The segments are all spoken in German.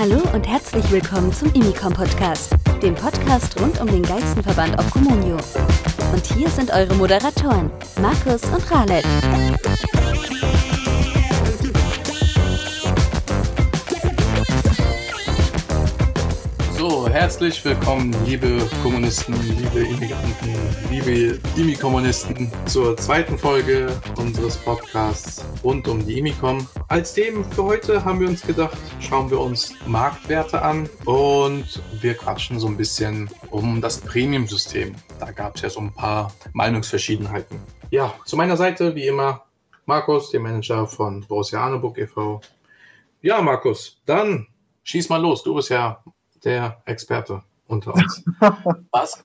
Hallo und herzlich willkommen zum Imicom Podcast, dem Podcast rund um den geilsten Verband auf Communio. Und hier sind eure Moderatoren, Markus und Raled. So, herzlich willkommen, liebe Kommunisten, liebe Immigranten, liebe Imi-Kommunisten, zur zweiten Folge unseres Podcasts rund um die Imicom. Als Themen für heute haben wir uns gedacht, schauen wir uns Marktwerte an und wir quatschen so ein bisschen um das Premium-System. Da gab es ja so ein paar Meinungsverschiedenheiten. Ja, zu meiner Seite, wie immer, Markus, der Manager von Borussia Arneburg e.V. Ja, Markus, dann schieß mal los. Du bist ja der Experte unter uns. was,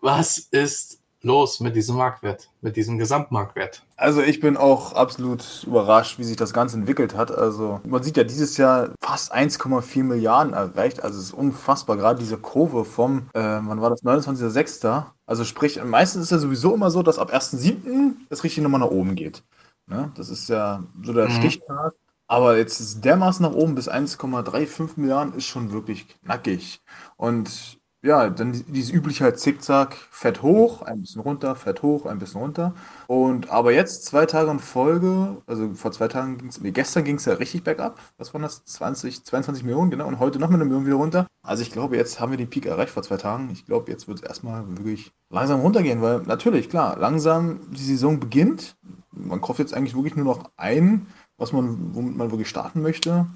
was ist los mit diesem Marktwert, mit diesem Gesamtmarktwert? Also ich bin auch absolut überrascht, wie sich das Ganze entwickelt hat. Also man sieht ja dieses Jahr fast 1,4 Milliarden erreicht. Also es ist unfassbar. Gerade diese Kurve vom, äh, wann war das, 29.06. Also sprich, meistens ist ja sowieso immer so, dass ab 1.07. das richtig nochmal nach oben geht. Ne? Das ist ja so der mhm. Stichtag. Aber jetzt dermaßen nach oben bis 1,35 Milliarden ist schon wirklich knackig. Und ja, dann dieses übliche Zickzack, fett hoch, ein bisschen runter, fett hoch, ein bisschen runter. Und aber jetzt zwei Tage in Folge, also vor zwei Tagen ging es, nee, gestern ging es ja richtig bergab. Was waren das? 20, 22 Millionen, genau. Und heute noch mit einer Million wieder runter. Also ich glaube, jetzt haben wir den Peak erreicht vor zwei Tagen. Ich glaube, jetzt wird es erstmal wirklich langsam runtergehen, weil natürlich, klar, langsam die Saison beginnt. Man kauft jetzt eigentlich wirklich nur noch ein was man, womit man wirklich starten möchte.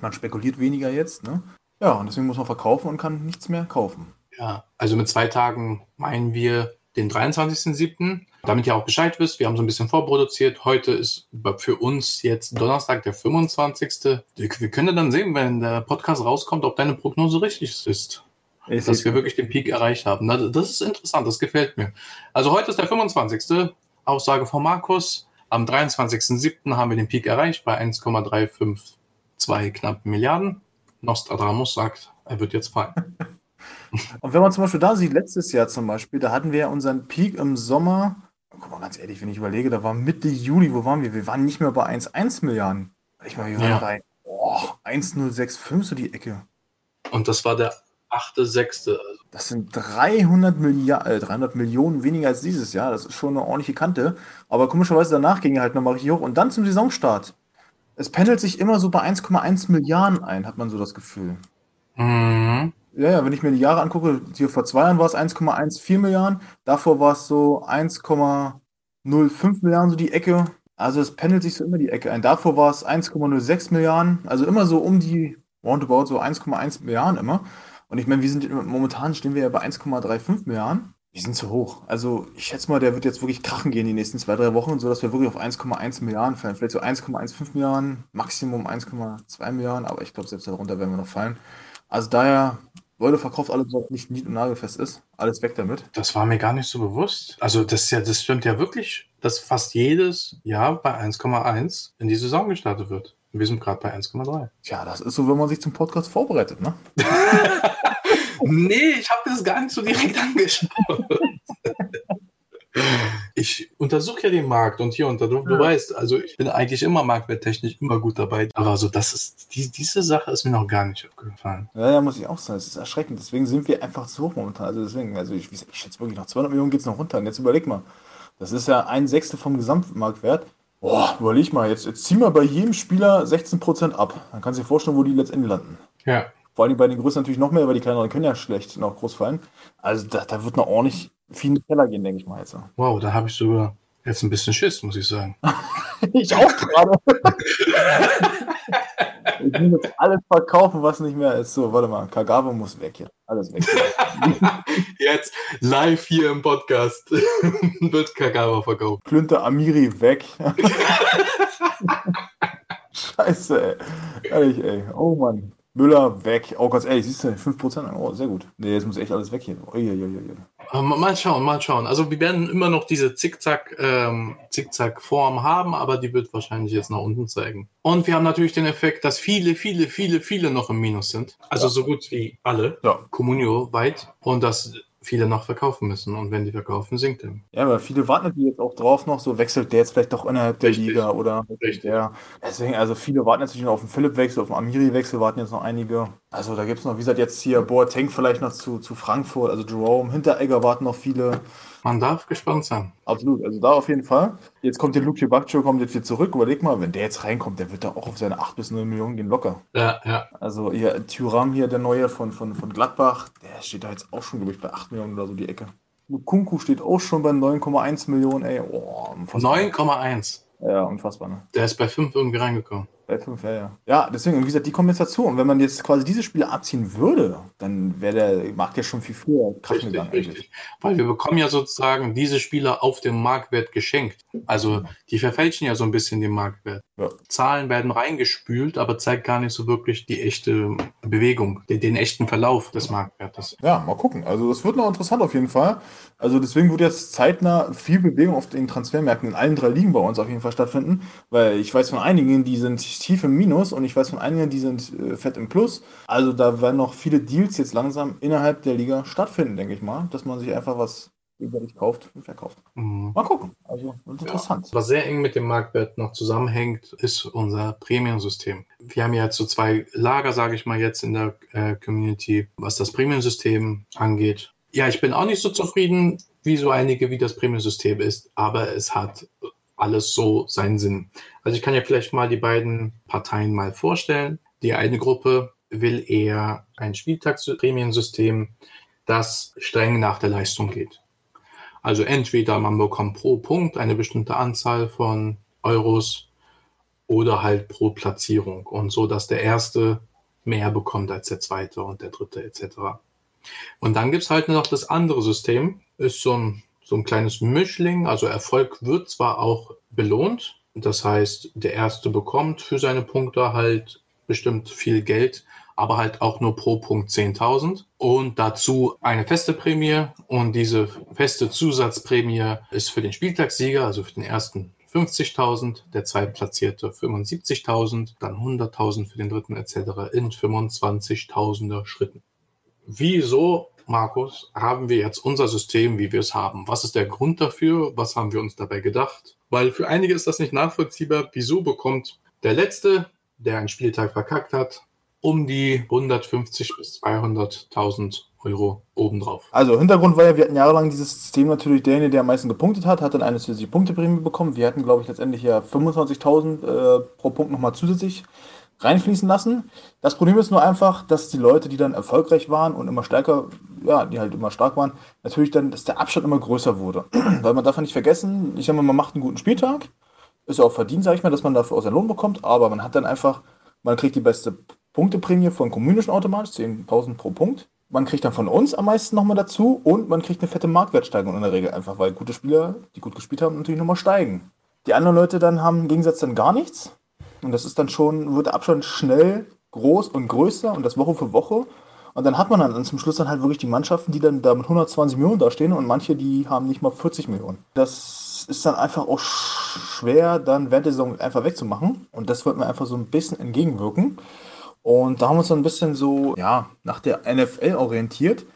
Man spekuliert weniger jetzt, ne? Ja, und deswegen muss man verkaufen und kann nichts mehr kaufen. Ja, also mit zwei Tagen meinen wir den 23.07. Damit ihr auch Bescheid wisst, wir haben so ein bisschen vorproduziert. Heute ist für uns jetzt Donnerstag, der 25. Wir können dann sehen, wenn der Podcast rauskommt, ob deine Prognose richtig ist. Ich dass wir wirklich den Peak erreicht haben. Das ist interessant, das gefällt mir. Also heute ist der 25. Aussage von Markus. Am 23.07. haben wir den Peak erreicht bei 1,352 knapp Milliarden. Nostradamus sagt, er wird jetzt fallen. Und wenn man zum Beispiel da sieht, letztes Jahr zum Beispiel, da hatten wir unseren Peak im Sommer, guck mal ganz ehrlich, wenn ich überlege, da war Mitte Juli, wo waren wir? Wir waren nicht mehr bei 1,1 Milliarden. Ich meine, wir waren ja. bei oh, 1,065 so die Ecke. Und das war der achte, sechste. Das sind 300, Milliard, äh, 300 Millionen weniger als dieses Jahr. Das ist schon eine ordentliche Kante. Aber komischerweise danach ging er halt nochmal richtig hoch. Und dann zum Saisonstart. Es pendelt sich immer so bei 1,1 Milliarden ein, hat man so das Gefühl. Mhm. Ja, ja, wenn ich mir die Jahre angucke, hier vor zwei Jahren war es 1,14 Milliarden, davor war es so 1,05 Milliarden, so die Ecke. Also es pendelt sich so immer die Ecke ein. Davor war es 1,06 Milliarden, also immer so um die roundabout so 1,1 Milliarden immer. Und ich meine, wir sind momentan stehen wir ja bei 1,35 Milliarden. Die sind zu hoch. Also ich schätze mal, der wird jetzt wirklich krachen gehen die nächsten zwei, drei Wochen, sodass wir wirklich auf 1,1 Milliarden fallen. Vielleicht so 1,15 Milliarden, Maximum 1,2 Milliarden, aber ich glaube, selbst darunter werden wir noch fallen. Also daher, Leute, verkauft alles, was nicht nied- und nagelfest ist. Alles weg damit. Das war mir gar nicht so bewusst. Also das, ja, das stimmt ja wirklich, dass fast jedes Jahr bei 1,1 in die Saison gestartet wird. Wir sind gerade bei 1,3. Tja, das ist so, wenn man sich zum Podcast vorbereitet, ne? nee, ich habe das gar nicht so direkt angeschaut. Ich untersuche ja den Markt und hier und da. Du, du weißt, also ich bin eigentlich immer marktwerttechnisch immer gut dabei. Aber so, das ist, die, diese Sache ist mir noch gar nicht aufgefallen. Ja, ja, muss ich auch sagen. Es ist erschreckend. Deswegen sind wir einfach zu hoch momentan. Also deswegen, also ich, ich schätze wirklich, nach 200 Millionen geht es noch runter. Und jetzt überleg mal. Das ist ja ein Sechstel vom Gesamtmarktwert. Boah, überleg mal, jetzt, jetzt ziehen wir bei jedem Spieler 16% ab. Dann kannst du dir vorstellen, wo die letztendlich landen. Ja. Vor allem bei den Größten natürlich noch mehr, weil die kleineren können ja schlecht noch groß fallen. Also da, da wird noch ordentlich viel in den Keller gehen, denke ich mal jetzt. Wow, da habe ich sogar jetzt ein bisschen Schiss, muss ich sagen. ich auch gerade. ich muss jetzt alles verkaufen, was nicht mehr ist. So, warte mal, Kagawa muss weg jetzt. Alles weg. jetzt live hier im Podcast wird Kagawa verkauft. Klünter Amiri weg. Scheiße, ey. Ehrlich, ey. Oh Mann. Müller weg. Oh, ganz ehrlich, siehst du, 5%? Oh, sehr gut. Nee, jetzt muss echt alles weg hier. Uiuiui. Mal schauen, mal schauen. Also wir werden immer noch diese Zickzack, ähm, Zickzack-Form haben, aber die wird wahrscheinlich jetzt nach unten zeigen. Und wir haben natürlich den Effekt, dass viele, viele, viele, viele noch im Minus sind. Also ja. so gut wie alle. Ja. Communio weit. Und dass viele noch verkaufen müssen. Und wenn die verkaufen, sinkt er. Ja, aber viele warten natürlich jetzt auch drauf noch, so wechselt der jetzt vielleicht doch innerhalb der Richtig. Liga oder Richtig. der. Deswegen, also viele warten jetzt natürlich noch auf den Philipp-Wechsel, auf den Amiri-Wechsel warten jetzt noch einige. Also da gibt es noch, wie gesagt, jetzt hier Boateng vielleicht noch zu, zu Frankfurt, also Jerome, Hinteregger warten noch viele. Man darf gespannt sein. Absolut, also da auf jeden Fall. Jetzt kommt der Luke Bakcho, kommt jetzt wieder zurück. Überleg mal, wenn der jetzt reinkommt, der wird da auch auf seine 8 bis 9 Millionen gehen locker. Ja, ja. Also hier, Thuram hier, der neue von, von, von Gladbach, der steht da jetzt auch schon, glaube ich, bei 8 Millionen oder so die Ecke. Kunku steht auch schon bei 9,1 Millionen, ey. Oh, unfassbar. 9,1. Ja, unfassbar, ne? Der ist bei 5 irgendwie reingekommen. Bei 5, ja, ja. Ja, deswegen, wie gesagt, die kommen jetzt dazu. Und wenn man jetzt quasi diese Spiele abziehen würde, dann wäre der Markt ja schon viel früher krachen Richtig, gegangen. richtig. Weil wir bekommen ja sozusagen diese Spieler auf dem Marktwert geschenkt. Also die verfälschen ja so ein bisschen den Marktwert. Ja. Zahlen werden reingespült, aber zeigt gar nicht so wirklich die echte Bewegung, den, den echten Verlauf des Marktwertes. Ja, mal gucken. Also das wird noch interessant auf jeden Fall. Also deswegen wird jetzt zeitnah viel Bewegung auf den Transfermärkten in allen drei Ligen bei uns auf jeden Fall stattfinden, weil ich weiß von einigen, die sind tief im Minus und ich weiß von einigen, die sind äh, fett im Plus. Also da werden noch viele Deals jetzt langsam innerhalb der Liga stattfinden, denke ich mal, dass man sich einfach was überlich kauft und verkauft. Mhm. Mal gucken. Also interessant. Was sehr eng mit dem Marktwert noch zusammenhängt, ist unser Premium-System. Wir haben ja jetzt so zwei Lager, sage ich mal, jetzt in der äh, Community, was das Premium-System angeht. Ja, ich bin auch nicht so zufrieden, wie so einige, wie das Premium-System ist, aber es hat alles so seinen Sinn. Also ich kann ja vielleicht mal die beiden Parteien mal vorstellen. Die eine Gruppe will eher ein Spieltags-Premium-System, das streng nach der Leistung geht. Also entweder man bekommt pro Punkt eine bestimmte Anzahl von Euros oder halt pro Platzierung und so, dass der erste mehr bekommt als der zweite und der dritte etc. Und dann gibt's halt noch das andere System, ist so ein, so ein kleines Mischling, also Erfolg wird zwar auch belohnt, das heißt, der erste bekommt für seine Punkte halt bestimmt viel Geld, aber halt auch nur pro Punkt 10.000 und dazu eine feste Prämie und diese feste Zusatzprämie ist für den Spieltagssieger, also für den ersten 50.000, der zweitplatzierte 75.000, dann 100.000 für den dritten etc. in 25.000er Schritten. Wieso, Markus, haben wir jetzt unser System, wie wir es haben? Was ist der Grund dafür? Was haben wir uns dabei gedacht? Weil für einige ist das nicht nachvollziehbar. Wieso bekommt der Letzte, der einen Spieltag verkackt hat, um die 150 bis 200.000 Euro obendrauf? Also Hintergrund war ja, wir hatten jahrelang dieses System natürlich, derjenige, der am meisten gepunktet hat, hat dann eine zusätzliche Punkteprämie bekommen. Wir hatten, glaube ich, letztendlich ja 25.000 äh, pro Punkt nochmal zusätzlich reinfließen lassen. Das Problem ist nur einfach, dass die Leute, die dann erfolgreich waren und immer stärker, ja, die halt immer stark waren, natürlich dann, dass der Abstand immer größer wurde. Weil man darf ja nicht vergessen, ich sag mal, man macht einen guten Spieltag, ist ja auch verdient, sage ich mal, dass man dafür auch seinen Lohn bekommt, aber man hat dann einfach, man kriegt die beste Punkteprämie von Kommunischen automatisch, 10.000 pro Punkt. Man kriegt dann von uns am meisten nochmal dazu und man kriegt eine fette Marktwertsteigerung in der Regel einfach, weil gute Spieler, die gut gespielt haben, natürlich nochmal steigen. Die anderen Leute dann haben im Gegensatz dann gar nichts. Und das ist dann schon, wird der Abstand schnell groß und größer und das Woche für Woche. Und dann hat man dann zum Schluss dann halt wirklich die Mannschaften, die dann da mit 120 Millionen dastehen und manche, die haben nicht mal 40 Millionen. Das ist dann einfach auch schwer, dann während der Saison einfach wegzumachen. Und das wollten wir einfach so ein bisschen entgegenwirken. Und da haben wir uns dann ein bisschen so, ja, nach der NFL orientiert.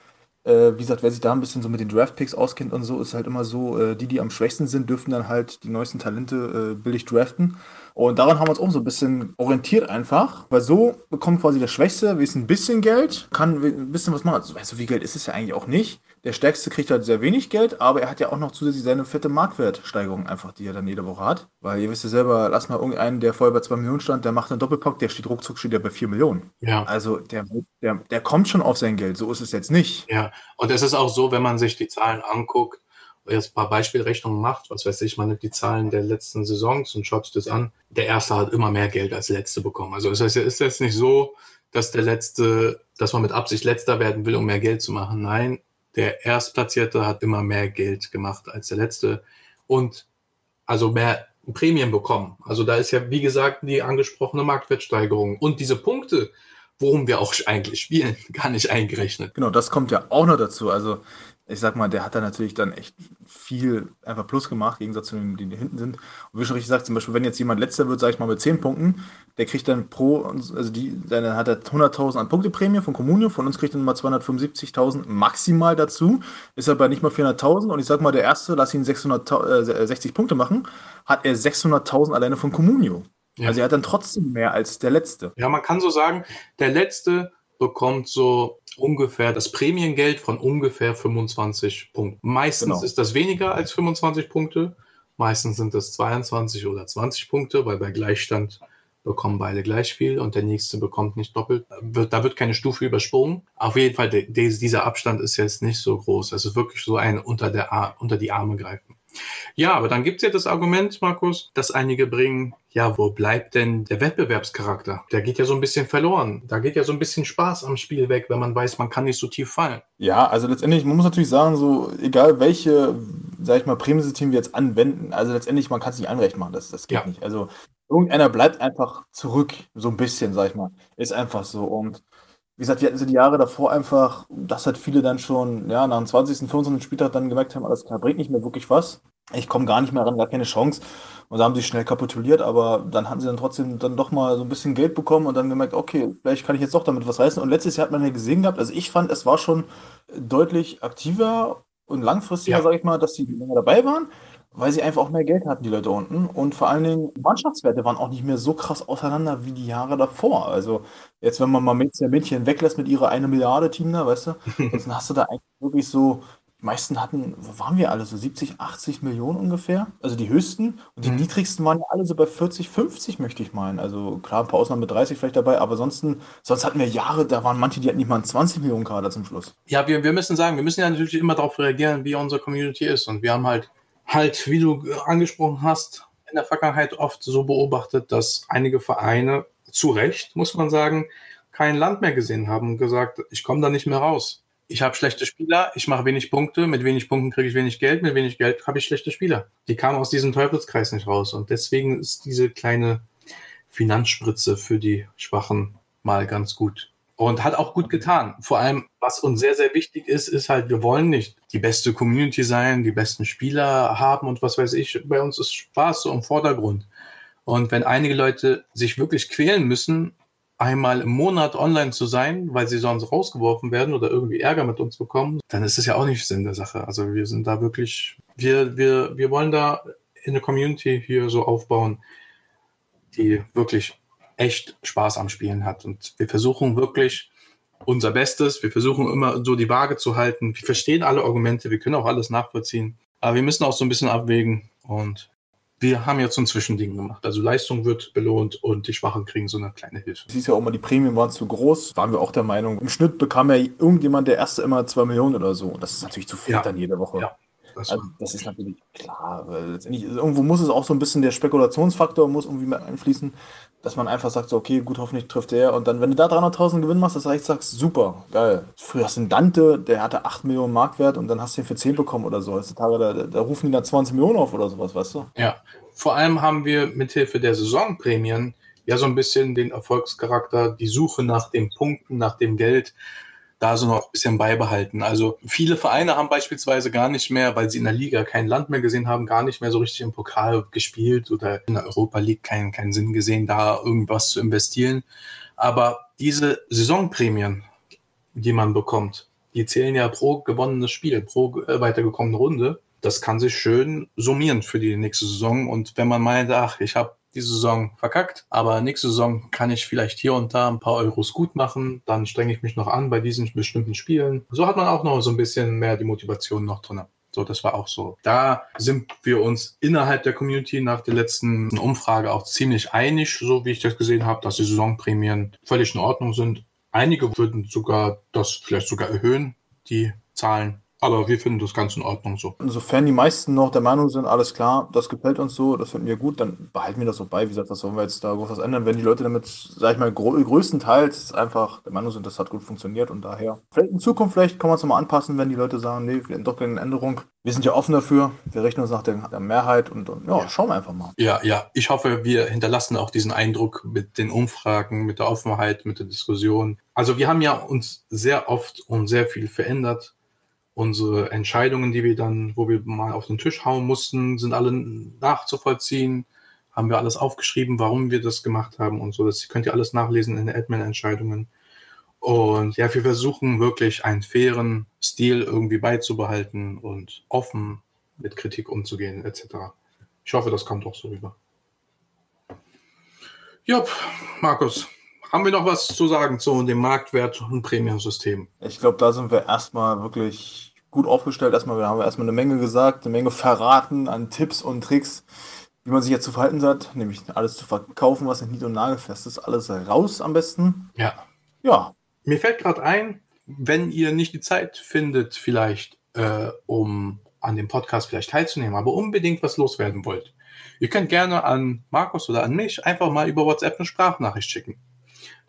Äh, wie gesagt, wer sich da ein bisschen so mit den Draftpicks auskennt und so, ist halt immer so, äh, die, die am schwächsten sind, dürfen dann halt die neuesten Talente äh, billig draften. Und daran haben wir uns auch so ein bisschen orientiert einfach, weil so bekommt quasi der Schwächste ein bisschen Geld, kann ein bisschen was machen. Also, weißt du, wie Geld ist es ja eigentlich auch nicht. Der Stärkste kriegt halt sehr wenig Geld, aber er hat ja auch noch zusätzlich seine fette Marktwertsteigerung einfach, die er dann jede Woche hat. Weil ihr wisst ja selber, lass mal irgendeinen, der vorher bei 2 Millionen stand, der macht einen Doppelpack, der steht ruckzuck, steht der bei 4 Millionen. Ja. Also der, der, der kommt schon auf sein Geld, so ist es jetzt nicht. Ja, und es ist auch so, wenn man sich die Zahlen anguckt, jetzt ein paar Beispielrechnungen macht, was weiß ich, man nimmt die Zahlen der letzten Saisons und schaut sich das an, der Erste hat immer mehr Geld als der Letzte bekommen. Also es ist jetzt nicht so, dass der Letzte, dass man mit Absicht Letzter werden will, um mehr Geld zu machen. Nein, der Erstplatzierte hat immer mehr Geld gemacht als der Letzte und also mehr Prämien bekommen. Also da ist ja, wie gesagt, die angesprochene Marktwertsteigerung und diese Punkte, worum wir auch eigentlich spielen, gar nicht eingerechnet. Genau, das kommt ja auch noch dazu. Also ich sag mal, der hat da natürlich dann echt viel einfach Plus gemacht, im Gegensatz zu denen, die hinten sind. Und wie schon richtig gesagt, zum Beispiel, wenn jetzt jemand letzter wird, sag ich mal, mit 10 Punkten, der kriegt dann pro, also die, dann hat er 100.000 an Punkteprämie von Communio, von uns kriegt er mal 275.000 maximal dazu, ist aber nicht mal 400.000 und ich sag mal, der erste, lass ihn 660 äh, Punkte machen, hat er 600.000 alleine von Communio. Ja. Also er hat dann trotzdem mehr als der letzte. Ja, man kann so sagen, der letzte bekommt so ungefähr das Prämiengeld von ungefähr 25 Punkten. Meistens genau. ist das weniger als 25 Punkte. Meistens sind das 22 oder 20 Punkte, weil bei Gleichstand bekommen beide gleich viel und der nächste bekommt nicht doppelt. Da wird keine Stufe übersprungen. Auf jeden Fall, dieser Abstand ist jetzt nicht so groß. Es ist wirklich so ein unter, der, unter die Arme greifen. Ja, aber dann gibt es ja das Argument, Markus, dass einige bringen, ja, wo bleibt denn der Wettbewerbscharakter? Der geht ja so ein bisschen verloren. Da geht ja so ein bisschen Spaß am Spiel weg, wenn man weiß, man kann nicht so tief fallen. Ja, also letztendlich, man muss natürlich sagen, so, egal welche, sag ich mal, Prämiensystem wir jetzt anwenden, also letztendlich, man kann es nicht anrecht machen, das, das geht ja. nicht. Also irgendeiner bleibt einfach zurück, so ein bisschen, sag ich mal. Ist einfach so. Und wie gesagt, wir hatten so die Jahre davor einfach, dass halt viele dann schon, ja, nach dem 20., 25. Spieltag dann gemerkt haben, alles klar, bringt nicht mehr wirklich was. Ich komme gar nicht mehr ran, gar keine Chance. Und da haben sie schnell kapituliert, aber dann hatten sie dann trotzdem dann doch mal so ein bisschen Geld bekommen und dann gemerkt, okay, vielleicht kann ich jetzt doch damit was reißen. Und letztes Jahr hat man ja gesehen gehabt, also ich fand, es war schon deutlich aktiver und langfristiger, ja. sage ich mal, dass sie länger dabei waren weil sie einfach auch mehr Geld hatten, die Leute unten. Und vor allen Dingen, Mannschaftswerte waren auch nicht mehr so krass auseinander wie die Jahre davor. Also, jetzt, wenn man mal der Mädchen weglässt mit ihrer eine Milliarde Team da, weißt du, dann hast du da eigentlich wirklich so, die meisten hatten, wo waren wir alle, so 70, 80 Millionen ungefähr? Also die höchsten. Und die mhm. niedrigsten waren ja alle so bei 40, 50, möchte ich meinen. Also klar, ein paar Ausnahmen mit 30 vielleicht dabei, aber ansonsten, sonst hatten wir Jahre, da waren manche, die hatten nicht mal einen 20 Millionen Kader zum Schluss. Ja, wir, wir müssen sagen, wir müssen ja natürlich immer darauf reagieren, wie unsere Community ist. Und wir haben halt halt, wie du angesprochen hast, in der Vergangenheit oft so beobachtet, dass einige Vereine zu Recht, muss man sagen, kein Land mehr gesehen haben und gesagt, ich komme da nicht mehr raus. Ich habe schlechte Spieler, ich mache wenig Punkte, mit wenig Punkten kriege ich wenig Geld, mit wenig Geld habe ich schlechte Spieler. Die kamen aus diesem Teufelskreis nicht raus und deswegen ist diese kleine Finanzspritze für die Schwachen mal ganz gut. Und hat auch gut getan. Vor allem, was uns sehr, sehr wichtig ist, ist halt, wir wollen nicht die beste Community sein, die besten Spieler haben und was weiß ich. Bei uns ist Spaß so im Vordergrund. Und wenn einige Leute sich wirklich quälen müssen, einmal im Monat online zu sein, weil sie sonst rausgeworfen werden oder irgendwie Ärger mit uns bekommen, dann ist es ja auch nicht Sinn der Sache. Also wir sind da wirklich, wir, wir, wir wollen da in der Community hier so aufbauen, die wirklich echt Spaß am Spielen hat. Und wir versuchen wirklich unser Bestes. Wir versuchen immer so die Waage zu halten. Wir verstehen alle Argumente, wir können auch alles nachvollziehen. Aber wir müssen auch so ein bisschen abwägen. Und wir haben jetzt so ein Zwischending gemacht. Also Leistung wird belohnt und die Schwachen kriegen so eine kleine Hilfe. Siehst ja auch mal, die Prämien waren zu groß. Waren wir auch der Meinung. Im Schnitt bekam ja irgendjemand der erste immer zwei Millionen oder so. Und das ist natürlich zu viel ja. dann jede Woche. Ja. Das, also, das ist natürlich klar. Letztendlich, irgendwo muss es auch so ein bisschen der Spekulationsfaktor muss irgendwie mit einfließen, dass man einfach sagt, so, okay, gut, hoffentlich trifft der. Und dann, wenn du da 300.000 Gewinn machst, das heißt, sagst, super, geil. Früher hast du einen Dante, der hatte 8 Millionen Marktwert und dann hast du ihn für 10 bekommen oder so. Heutzutage, da, da rufen die dann 20 Millionen auf oder sowas, weißt du? Ja, vor allem haben wir mithilfe der Saisonprämien ja so ein bisschen den Erfolgscharakter, die Suche nach den Punkten, nach dem Geld da so noch ein bisschen beibehalten. Also viele Vereine haben beispielsweise gar nicht mehr, weil sie in der Liga kein Land mehr gesehen haben, gar nicht mehr so richtig im Pokal gespielt oder in der Europa League keinen, keinen Sinn gesehen, da irgendwas zu investieren. Aber diese Saisonprämien, die man bekommt, die zählen ja pro gewonnenes Spiel, pro äh, weitergekommene Runde. Das kann sich schön summieren für die nächste Saison. Und wenn man meint, ach, ich habe diese Saison verkackt, aber nächste Saison kann ich vielleicht hier und da ein paar Euros gut machen, dann strenge ich mich noch an bei diesen bestimmten Spielen. So hat man auch noch so ein bisschen mehr die Motivation noch drin. So, das war auch so. Da sind wir uns innerhalb der Community nach der letzten Umfrage auch ziemlich einig, so wie ich das gesehen habe, dass die Saisonprämien völlig in Ordnung sind. Einige würden sogar das vielleicht sogar erhöhen, die Zahlen. Aber wir finden das ganz in Ordnung so. Insofern die meisten noch der Meinung sind, alles klar, das gefällt uns so, das finden wir gut, dann behalten wir das so bei. Wie gesagt, was sollen wir jetzt da groß was ändern, wenn die Leute damit, sag ich mal, größtenteils einfach der Meinung sind, das hat gut funktioniert und daher. Vielleicht in Zukunft, vielleicht kann man es nochmal anpassen, wenn die Leute sagen, nee, wir doch eine Änderung. Wir sind ja offen dafür, wir rechnen uns nach der, der Mehrheit und, und ja, ja, schauen wir einfach mal. Ja, ja, ich hoffe, wir hinterlassen auch diesen Eindruck mit den Umfragen, mit der Offenheit, mit der Diskussion. Also wir haben ja uns sehr oft und sehr viel verändert Unsere Entscheidungen, die wir dann, wo wir mal auf den Tisch hauen mussten, sind alle nachzuvollziehen. Haben wir alles aufgeschrieben, warum wir das gemacht haben und so. Das könnt ihr alles nachlesen in den Admin-Entscheidungen. Und ja, wir versuchen wirklich einen fairen Stil irgendwie beizubehalten und offen mit Kritik umzugehen, etc. Ich hoffe, das kommt auch so rüber. Jupp, Markus, haben wir noch was zu sagen zu dem Marktwert und Prämiensystem? Ich glaube, da sind wir erstmal wirklich gut aufgestellt. Erstmal haben wir erstmal eine Menge gesagt, eine Menge verraten an Tipps und Tricks, wie man sich jetzt zu verhalten hat, nämlich alles zu verkaufen, was nicht nied- und nagelfest ist, alles raus am besten. Ja. Ja, Mir fällt gerade ein, wenn ihr nicht die Zeit findet, vielleicht, äh, um an dem Podcast vielleicht teilzunehmen, aber unbedingt was loswerden wollt. Ihr könnt gerne an Markus oder an mich einfach mal über WhatsApp eine Sprachnachricht schicken.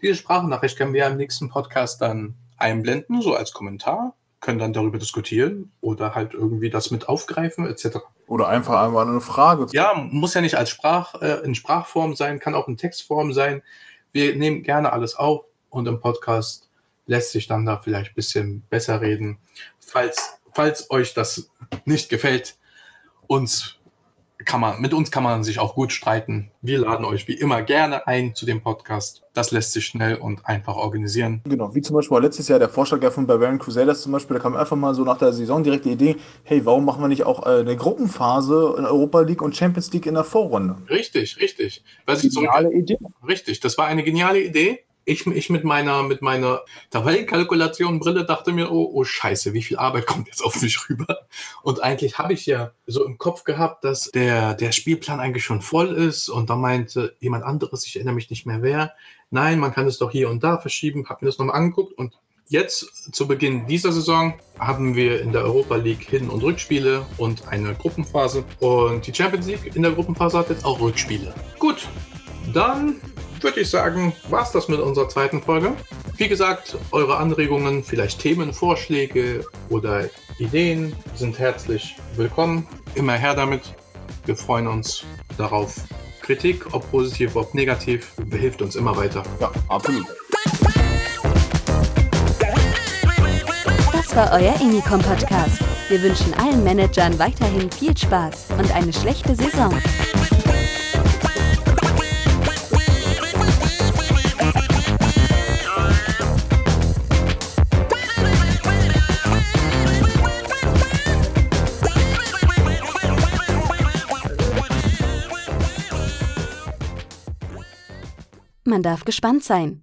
Diese Sprachnachricht können wir im nächsten Podcast dann einblenden, so als Kommentar, können dann darüber diskutieren oder halt irgendwie das mit aufgreifen, etc. oder einfach einmal eine Frage. Ja, muss ja nicht als Sprach, äh, in Sprachform sein, kann auch in Textform sein. Wir nehmen gerne alles auf und im Podcast lässt sich dann da vielleicht ein bisschen besser reden. Falls, falls euch das nicht gefällt, uns kann man, mit uns kann man sich auch gut streiten. Wir laden euch wie immer gerne ein zu dem Podcast. Das lässt sich schnell und einfach organisieren. Genau, wie zum Beispiel letztes Jahr der Vorschlag ja von Barbarian Crusaders zum Beispiel, da kam einfach mal so nach der Saison direkt die Idee, hey, warum machen wir nicht auch äh, eine Gruppenphase in Europa League und Champions League in der Vorrunde? Richtig, richtig. Was ich zurück, Geniale Idee. Richtig, das war eine geniale Idee. Ich, ich mit meiner, mit meiner Tabellenkalkulation-Brille dachte mir, oh, oh Scheiße, wie viel Arbeit kommt jetzt auf mich rüber? Und eigentlich habe ich ja so im Kopf gehabt, dass der, der Spielplan eigentlich schon voll ist und da meinte jemand anderes, ich erinnere mich nicht mehr wer, nein, man kann es doch hier und da verschieben, habe mir das nochmal angeguckt und Jetzt zu Beginn dieser Saison haben wir in der Europa League Hin- und Rückspiele und eine Gruppenphase. Und die Champions League in der Gruppenphase hat jetzt auch Rückspiele. Gut, dann würde ich sagen, war es das mit unserer zweiten Folge. Wie gesagt, eure Anregungen, vielleicht Themenvorschläge oder Ideen sind herzlich willkommen. Immer her damit. Wir freuen uns darauf. Kritik, ob positiv, ob negativ, hilft uns immer weiter. Ja, absolut. Das war euer Emicom Podcast. Wir wünschen allen Managern weiterhin viel Spaß und eine schlechte Saison. Man darf gespannt sein.